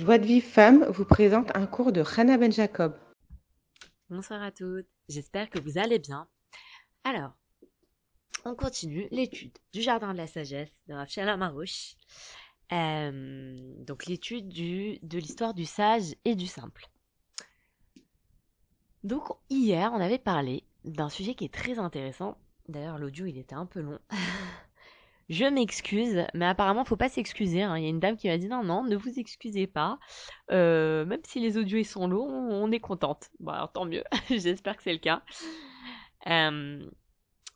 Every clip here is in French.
Joie de Vive Femme vous présente un cours de Hannah Ben Jacob. Bonsoir à toutes, j'espère que vous allez bien. Alors, on continue l'étude du Jardin de la Sagesse de Rachel Marouche. Euh, donc l'étude de l'histoire du sage et du simple. Donc hier, on avait parlé d'un sujet qui est très intéressant. D'ailleurs, l'audio, il était un peu long. Je m'excuse, mais apparemment, faut pas s'excuser. hein. Il y a une dame qui m'a dit non, non, ne vous excusez pas. Euh, même si les audios sont longs, on est contente. Bon, alors tant mieux. J'espère que c'est le cas.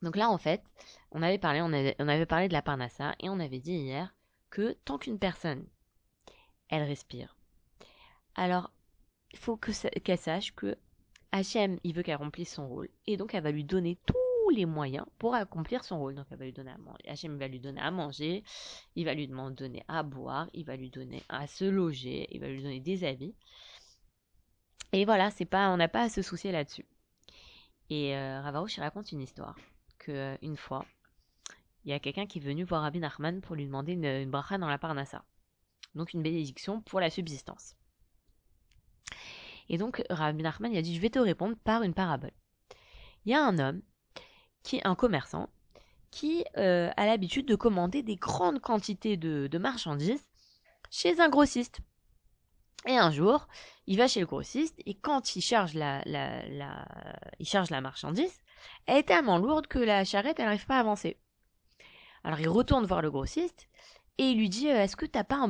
Donc là, en fait, on avait parlé, on avait, parlé de la parnassa et on avait dit hier que tant qu'une personne, elle respire, alors il faut qu'elle sache que Hachem, il veut qu'elle remplisse son rôle et donc elle va lui donner les moyens pour accomplir son rôle. Donc elle va lui donner à manger. Hachem va lui donner à manger, il va lui donner à boire, il va lui donner à se loger, il va lui donner des habits. Et voilà, c'est pas, on n'a pas à se soucier là-dessus. Et euh, Ravarouche raconte une histoire que euh, une fois, il y a quelqu'un qui est venu voir Rabbi Nachman pour lui demander une, une bracha dans la parnassa. Donc une bénédiction pour la subsistance. Et donc Rabbi Nachman il a dit je vais te répondre par une parabole. Il y a un homme qui est un commerçant qui euh, a l'habitude de commander des grandes quantités de, marchandises chez un grossiste. Et un jour, il va chez le grossiste et quand il charge la, charge la marchandise, elle est tellement lourde que la charrette n'arrive pas à avancer. Alors il retourne voir le grossiste et il lui dit euh, Est-ce que t'as pas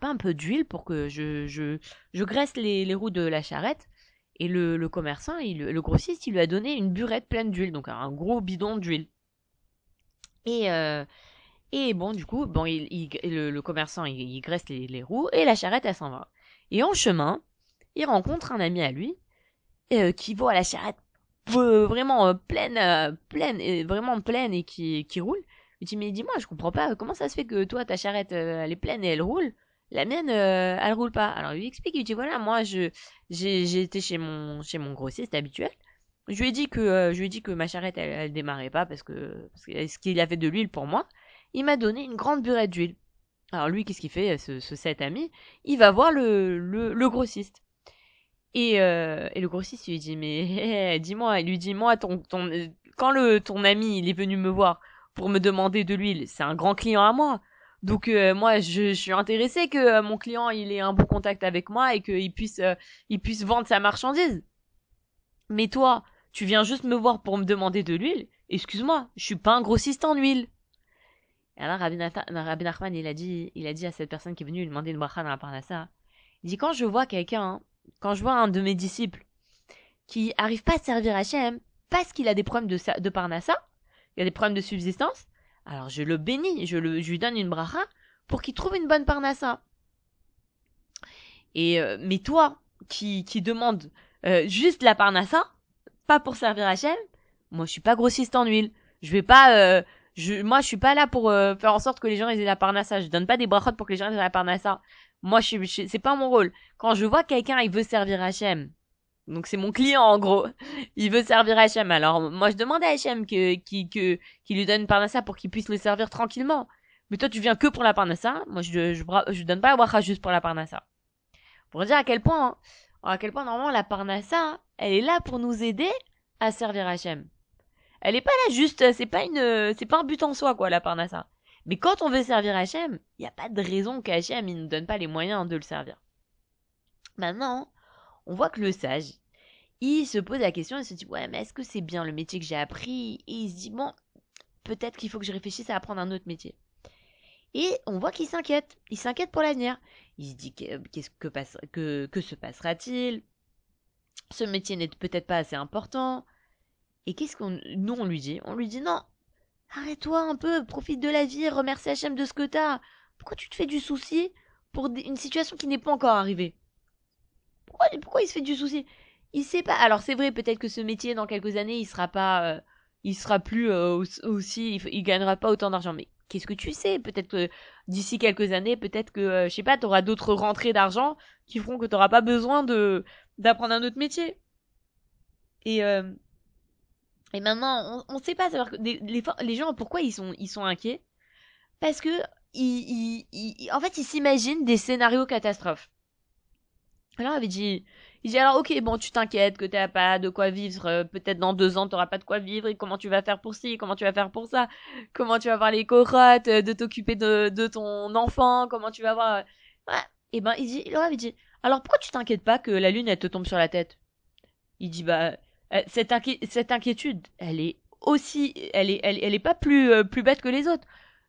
pas un peu d'huile pour que je, je, graisse les roues de la charrette? Et le, commerçant, le grossiste, il lui a donné une burette pleine d'huile, donc un gros bidon d'huile. Et, euh, bon, du coup, bon, le, commerçant, il, graisse les, roues et la charrette, elle s'en va. Et en chemin, il rencontre un ami à lui euh, qui voit la charrette euh, vraiment pleine, pleine, vraiment pleine et qui, qui roule. Il dit mais dis-moi, je comprends pas comment ça se fait que toi ta charrette elle est pleine et elle roule, la mienne euh, elle roule pas. Alors il lui explique, il dit voilà moi je j'ai été chez mon chez mon grossiste habituel. Je lui ai dit que euh, je lui ai dit que ma charrette elle, démarrait pas parce que parce que ce qu'il avait de l'huile pour moi. Il m'a donné une grande burette d'huile. Alors lui qu'est-ce qu'il fait ce, ce cet ami? Il va voir le le, le grossiste. Et, euh, et le grossiste lui dit mais dis-moi, il lui dit moi ton ton quand le ton ami il est venu me voir pour me demander de l'huile, c'est un grand client à moi. Donc euh, moi je, suis intéressé que euh, mon client il ait un bon contact avec moi et qu'il puisse euh, il puisse vendre sa marchandise. Mais toi, tu viens juste me voir pour me demander de l'huile. Excuse-moi, je suis pas un grossiste en huile. Et alors Rabbi, Nachman il a dit il a dit à cette personne qui est venue lui demander une bracha dans la parnassa. Il dit quand je vois quelqu'un hein, quand je vois un de mes disciples qui arrive pas à servir Hachem parce qu'il a des problèmes de, de parnassa, il a des problèmes de subsistance, alors je le bénis, je, le, je lui donne une bracha pour qu'il trouve une bonne parnassa. Et euh, mais toi qui, qui demande euh, juste la parnassa, pas pour servir Hachem, moi je suis pas grossiste en huile. Je vais pas euh, je, moi je suis pas là pour euh, faire en sorte que les gens aient la parnassa. Je donne pas des brachot pour que les gens aient la parnassa. Moi je je- c'est pas mon rôle. Quand je vois quelqu'un il veut servir Hachem, donc c'est mon client en gros. Il veut servir Hachem. Alors moi je demande à Hachem que qui que qu'il lui donne une parnassa pour qu'il puisse le servir tranquillement. Mais toi tu viens que pour la parnassa. Moi je je, je donne pas la bracha juste pour la parnassa. Pour dire à quel point hein, à quel point normalement la parnassa elle est là pour nous aider à servir Hachem. Elle est pas là juste c'est pas une c'est pas un but en soi quoi la parnassa. Mais quand on veut servir Hachem, il y a pas de raison qu'Hachem nous donne pas les moyens de le servir. Maintenant, on voit que le sage, il se pose la question, il se dit ouais mais est-ce que c'est bien le métier que j'ai appris? Et il se dit bon peut-être qu'il faut que je réfléchisse à apprendre un autre métier. Et on voit qu'il s'inquiète, il s'inquiète pour l'avenir. Il se dit que- qu'est-ce que que, se passera-t-il? Ce métier n'est peut-être pas assez important. Et qu'est-ce qu'on nous on lui dit? On lui dit non, arrête-toi un peu, profite de la vie, remercie Hachem de ce que t'as. Pourquoi tu te fais du souci pour une situation qui n'est pas encore arrivée? Pourquoi, il se fait du souci? Il sait pas. Alors c'est vrai, peut-être que ce métier dans quelques années, il sera pas, euh, il sera plus euh, aussi- il, gagnera pas autant d'argent. Mais qu'est-ce que tu sais? Peut-être que d'ici quelques années, peut-être que euh, je sais pas, t'auras d'autres rentrées d'argent qui feront que t'auras pas besoin de d'apprendre un autre métier. Et euh, et maintenant, on, on sait pas savoir les, gens pourquoi ils sont inquiets? Parce que ils- en fait ils s'imaginent des scénarios catastrophes. Alors, il avait dit, il dit alors ok bon tu t'inquiètes que t'as pas de quoi vivre euh, peut-être dans deux ans t'auras pas de quoi vivre et comment tu vas faire pour ci comment tu vas faire pour ça? Comment tu vas avoir les corottes euh, de t'occuper de, ton enfant comment tu vas voir euh, ouais. et ben il dit il avait dit alors pourquoi tu t'inquiètes pas que la lune elle te tombe sur la tête? Il dit bah cette, cette inquiétude elle est aussi elle est elle, est pas plus plus bête que les autres.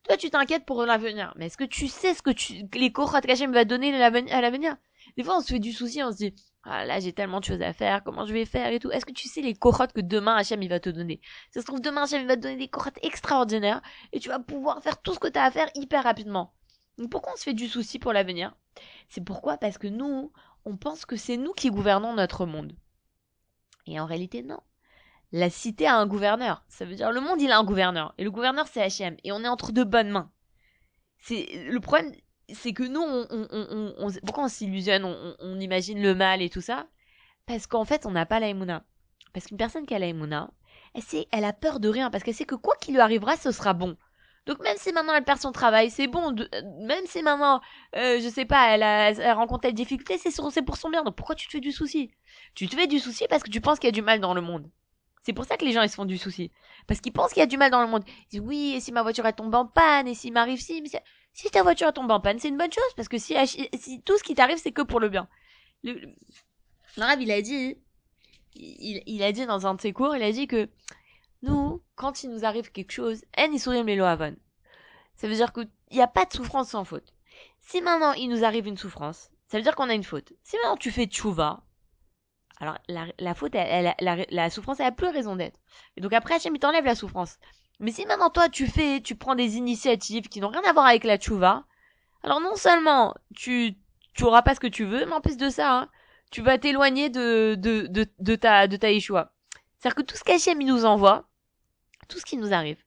Toi tu t'inquiètes pour l'avenir mais est-ce que tu sais ce que tu les corottes me va donner à l'avenir? Des fois on se fait du souci on se dit ah là j'ai tellement de choses à faire, comment je vais faire et tout. Est-ce que tu sais les corottes que demain Hachem il va te donner? Ça se trouve demain Hachem il va te donner des corottes extraordinaires et tu vas pouvoir faire tout ce que tu as à faire hyper rapidement. Donc pourquoi on se fait du souci pour l'avenir? C'est pourquoi? Parce que nous, on pense que c'est nous qui gouvernons notre monde. Et en réalité non. La cité a un gouverneur. Ça veut dire le monde il a un gouverneur et le gouverneur c'est Hachem et on est entre de bonnes mains. C'est le problème c'est que nous, on, on, on, pourquoi on s'illusionne, on, imagine le mal et tout ça? Parce qu'en fait, on n'a pas la Parce qu'une personne qui a la elle, elle a peur de rien, parce qu'elle sait que quoi qu'il lui arrivera, ce sera bon. Donc même si maintenant elle perd son travail, c'est bon. même si maintenant, euh, je sais pas, elle, a, elle rencontre des difficultés, c'est pour son bien. Donc pourquoi tu te fais du souci? Tu te fais du souci parce que tu penses qu'il y a du mal dans le monde. C'est pour ça que les gens ils se font du souci. Parce qu'ils pensent qu'il y a du mal dans le monde. Ils disent oui, et si ma voiture elle tombe en panne, et s'il m'arrive si, mais si ta voiture tombe en panne, c'est une bonne chose parce que si, tout ce qui t'arrive, c'est que pour le bien. Le, l'arabe, il a dit, il, a dit dans un de ses cours, il a dit que nous, quand il nous arrive quelque chose, en sourit les avon. Ça veut dire qu'il n'y a pas de souffrance sans faute. Si maintenant il nous arrive une souffrance, ça veut dire qu'on a une faute. Si maintenant tu fais tchouva, alors la, faute, la, souffrance, elle a plus raison d'être. Et donc après, Hachem, il t'enlève la souffrance. Mais si maintenant toi tu fais, tu prends des initiatives qui n'ont rien à voir avec la tchouva, alors non seulement tu tu auras pas ce que tu veux, mais en plus de ça, hein, tu vas t'éloigner de, de, de, ta de ta Yeshua. C'est-à-dire que tout ce qu'Hachem nous envoie, tout ce qui nous arrive,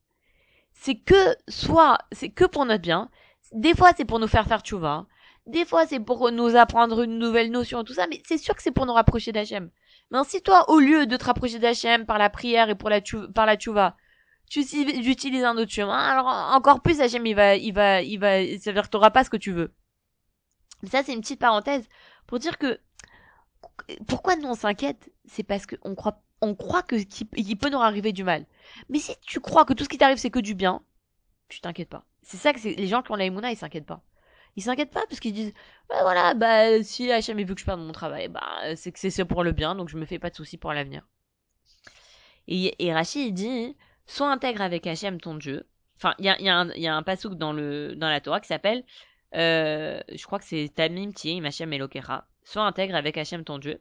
c'est que soit c'est que pour notre bien, des fois c'est pour nous faire faire tchouva, des fois c'est pour nous apprendre une nouvelle notion tout ça, mais c'est sûr que c'est pour nous rapprocher d'Hachem. Mais si toi, au lieu de te rapprocher d'Hachem par la prière et pour par la tchouva, tu utilises un autre chemin, alors encore plus Hachem il va, il va, il va, ça veut dire que t'auras pas ce que tu veux. Ça c'est une petite parenthèse pour dire que pourquoi nous on s'inquiète, c'est parce qu'on croit, on croit que qu'il peut nous arriver du mal. Mais si tu crois que tout ce qui t'arrive c'est que du bien, tu t'inquiètes pas. C'est ça que les gens qui ont la ils s'inquiètent pas. Ils s'inquiètent pas parce qu'ils disent bah voilà bah si Hachem veut que je perde mon travail bah c'est que c'est pour le bien donc je me fais pas de soucis pour l'avenir. Et, et Rachid il dit Sois intègre avec Hachem ton Dieu. Enfin, il y a, un, pasouk dans, la Torah qui s'appelle, euh, je crois que c'est Tamim Tiem Hachem Elokera. Sois intègre avec Hachem ton Dieu.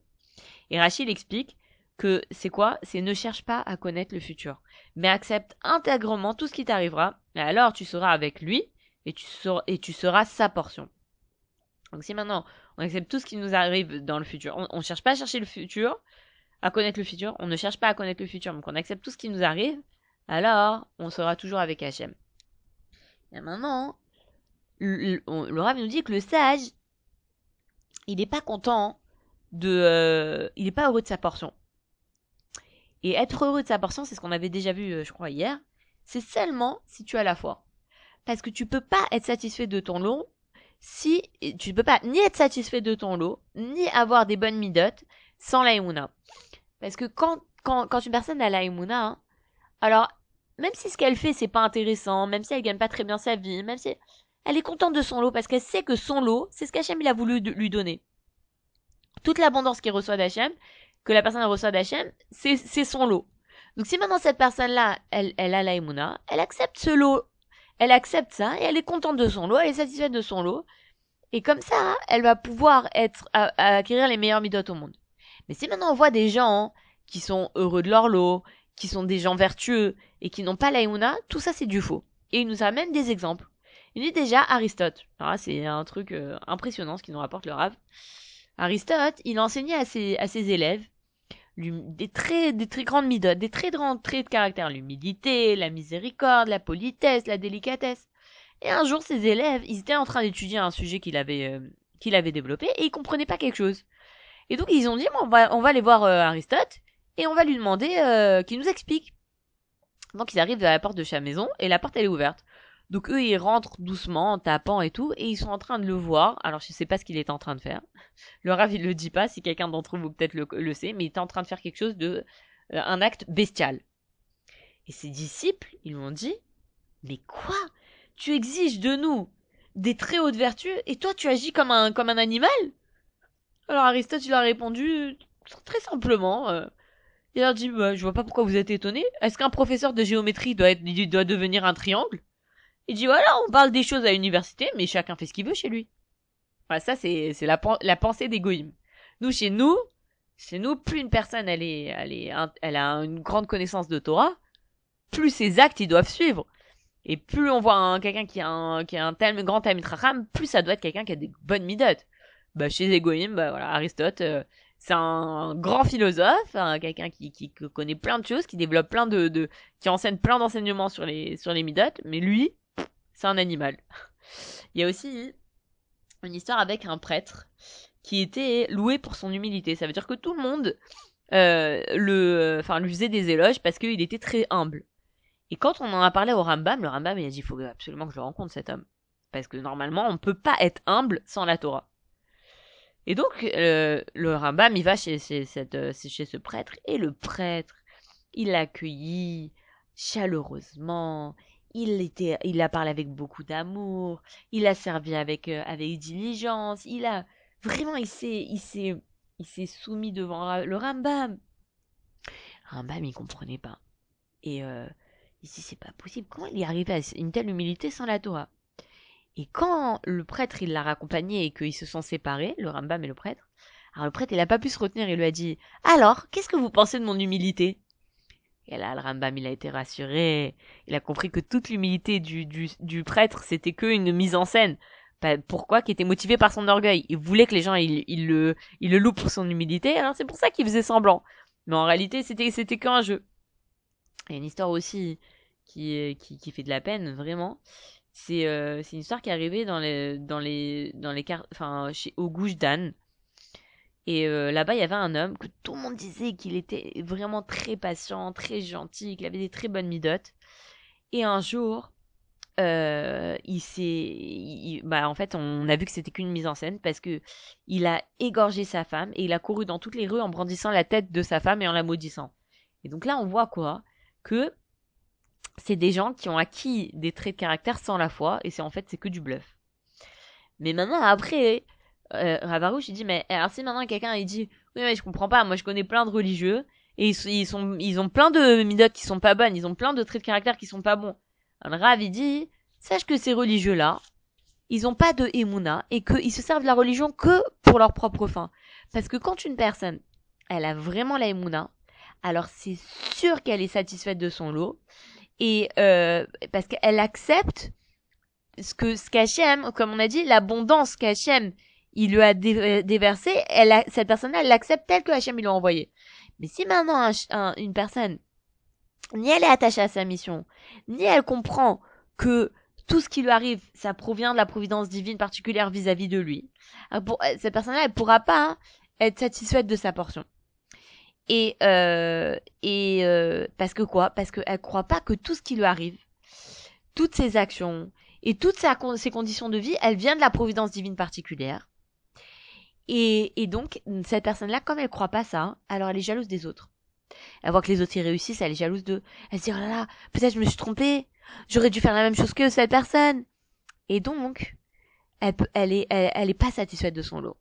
Et Rachid explique que c'est quoi? C'est ne cherche pas à connaître le futur, mais accepte intégrement tout ce qui t'arrivera, et alors tu seras avec lui, et tu seras, et tu seras sa portion. Donc si maintenant on accepte tout ce qui nous arrive dans le futur, on ne cherche pas à chercher le futur, à connaître le futur, on ne cherche pas à connaître le futur, donc on accepte tout ce qui nous arrive, alors on sera toujours avec Hachem. Et maintenant, le, Rav nous dit que le sage, il n'est pas content de, euh, il n'est pas heureux de sa portion. Et être heureux de sa portion, c'est ce qu'on avait déjà vu, euh, je crois, hier. C'est seulement si tu as la foi. Parce que tu peux pas être satisfait de ton lot si tu ne peux pas ni être satisfait de ton lot, ni avoir des bonnes midotes sans la Parce que quand, quand, quand une personne a la hein, alors, même si ce qu'elle fait, c'est pas intéressant, même si elle gagne pas très bien sa vie, même si elle est contente de son lot parce qu'elle sait que son lot, c'est ce qu'Hachem il a voulu lui donner. Toute l'abondance qu'il reçoit d'Hachem, que la personne reçoit d'Hachem, c'est, son lot. Donc si maintenant cette personne-là, elle, elle a la elle accepte ce lot, elle accepte ça et elle est contente de son lot, elle est satisfaite de son lot. Et comme ça, elle va pouvoir être à, acquérir les meilleurs midotes au monde. Mais si maintenant on voit des gens qui sont heureux de leur lot, qui sont des gens vertueux et qui n'ont pas l'aïmouna, tout ça c'est du faux. Et il nous amène des exemples. Il dit déjà Aristote. Alors c'est un truc euh, impressionnant ce qu'il nous rapporte le Rav. Aristote, il enseignait à ses, élèves des très, très grandes midotes, des très grands traits de caractère, l'humilité, la miséricorde, la politesse, la délicatesse. Et un jour, ses élèves, ils étaient en train d'étudier un sujet qu'il avait, euh, développé et ils comprenaient pas quelque chose. Et donc ils ont dit, bon, on va, on va aller voir euh, Aristote et on va lui demander euh, qu'il nous explique. Donc ils arrivent à la porte de sa maison et la porte elle est ouverte. Donc eux, ils rentrent doucement en tapant et tout, et ils sont en train de le voir. Alors je sais pas ce qu'il est en train de faire. Le Rav, il le dit pas, si quelqu'un d'entre vous peut-être le, le, sait, mais il est en train de faire quelque chose de... Euh, un acte bestial. Et ses disciples, ils lui dit, mais quoi? Tu exiges de nous des très hautes vertus, et toi tu agis comme un, comme un animal? Alors Aristote, il a répondu très simplement... Euh, il a dit, bah, je vois pas pourquoi vous êtes étonné. Est-ce qu'un professeur de géométrie doit, être, doit devenir un triangle? Il dit, voilà, on parle des choses à l'université, mais chacun fait ce qu'il veut chez lui. Voilà, ça, c'est, la, pensée d'égoïsme. Nous, chez nous, chez nous, plus une personne, elle est, elle a une grande connaissance de Torah, plus ses actes, ils doivent suivre. Et plus on voit quelqu'un qui a un, qui a un tel grand Racham, plus ça doit être quelqu'un qui a des bonnes midotes. Bah, chez les bah voilà, Aristote, euh, c'est un grand philosophe, quelqu'un qui, qui, connaît plein de choses, qui développe plein de, de qui enseigne plein d'enseignements sur les sur les midotes, mais lui, c'est un animal. Il y a aussi une histoire avec un prêtre qui était loué pour son humilité. Ça veut dire que tout le monde euh, le, enfin, lui faisait des éloges parce qu'il était très humble. Et quand on en a parlé au Rambam, le Rambam il a dit il faut absolument que je rencontre cet homme parce que normalement on ne peut pas être humble sans la Torah. Et donc, euh, le Rambam, il va chez, euh, chez ce prêtre, et le prêtre, il l'a chaleureusement, il, était, a parlé avec beaucoup d'amour, il a servi avec, euh, avec diligence, il a vraiment, il s'est, il s'est soumis devant le Rambam. Rambam, il comprenait pas. Et euh, il dit, c'est pas possible, comment il est arrivé à une telle humilité sans la Torah? Et quand le prêtre il l'a raccompagné et qu'ils se sont séparés, le Rambam et le prêtre, alors le prêtre il a pas pu se retenir, il lui a dit Alors, qu'est-ce que vous pensez de mon humilité? Et là, le Rambam il a été rassuré, il a compris que toute l'humilité du, du, prêtre c'était que une mise en scène. Pourquoi Qui était motivé par son orgueil. Il voulait que les gens ils, le, ils louent pour son humilité, alors c'est pour ça qu'il faisait semblant. Mais en réalité c'était c'était qu'un jeu. Il y a une histoire aussi qui, qui, qui fait de la peine, vraiment. Euh, c'est une histoire qui est arrivée dans les dans les dans les enfin chez au Gouche d'Anne. Et euh, là-bas, il y avait un homme que tout le monde disait qu'il était vraiment très patient, très gentil, qu'il avait des très bonnes midotes. Et un jour, euh, il s'est, bah en fait, on a vu que c'était qu'une mise en scène parce que il a égorgé sa femme et il a couru dans toutes les rues en brandissant la tête de sa femme et en la maudissant. Et donc là, on voit quoi? Que c'est des gens qui ont acquis des traits de caractère sans la foi, et c'est en fait c'est que du bluff. Mais maintenant après, euh, Ravarouche il dit mais alors si maintenant quelqu'un il dit oui mais je comprends pas, moi je connais plein de religieux et ils, sont ils ont plein de midotes qui sont pas bonnes, ils ont plein de traits de caractère qui sont pas bons. Alors Rav il dit sache que ces religieux là, ils ont pas de émouna et qu'ils se servent de la religion que pour leur propre fin. Parce que quand une personne elle a vraiment la alors c'est sûr qu'elle est satisfaite de son lot et euh, parce qu'elle accepte ce que ce qu'Hachem, comme on a dit, l'abondance qu'Hachem il lui a euh, déversé, elle a, cette personne-là, elle l'accepte telle que Hachem il l'a envoyé. Mais si maintenant une personne, ni elle est attachée à sa mission, ni elle comprend que tout ce qui lui arrive, ça provient de la providence divine particulière vis-à-vis de lui, pour, cette personne-là, elle pourra pas être satisfaite de sa portion. Et, euh, et euh, parce que quoi? Parce qu'elle croit pas que tout ce qui lui arrive, toutes ses actions et toutes ses conditions de vie, elles viennent de la providence divine particulière. Et, et donc, cette personne-là, comme elle croit pas ça, alors elle est jalouse des autres. Elle voit que les autres y réussissent, elle est jalouse d'eux. Elle se dit, oh là là, peut-être je me suis trompée. J'aurais dû faire la même chose que cette personne. Et donc, elle, elle est, elle, elle est pas satisfaite de son lot.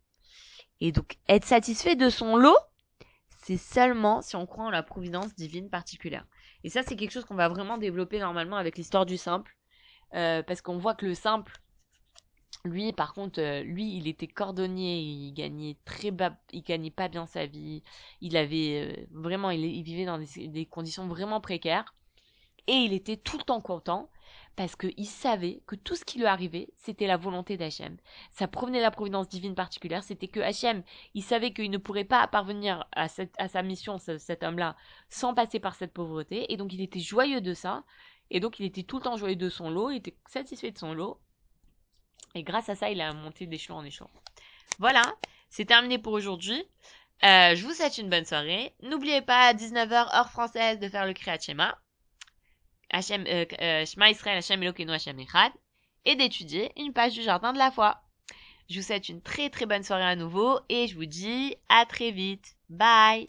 Et donc, être satisfait de son lot, seulement si on croit en la providence divine particulière. Et ça, c'est quelque chose qu'on va vraiment développer normalement avec l'histoire du simple, euh, parce qu'on voit que le simple, lui, par contre, euh, lui, il était cordonnier, il gagnait très bas, il gagnait pas bien sa vie, il avait euh, vraiment, il, vivait dans des, conditions vraiment précaires, et il était tout le temps content parce qu'il savait que tout ce qui lui arrivait, c'était la volonté d'Hachem. Ça provenait de la providence divine particulière, c'était que Hachem, il savait qu'il ne pourrait pas parvenir à, sa mission, cet homme-là, sans passer par cette pauvreté, et donc il était joyeux de ça, et donc il était tout le temps joyeux de son lot, il était satisfait de son lot, et grâce à ça, il a monté d'échelon en échelon. Voilà, c'est terminé pour aujourd'hui. Euh, je vous souhaite une bonne soirée. N'oubliez pas à 19h heure française de faire le Kriyat euh, euh, Elokeinu, et d'étudier une page du Jardin de la Foi. Je vous souhaite une très très bonne soirée à nouveau et je vous dis à très vite. Bye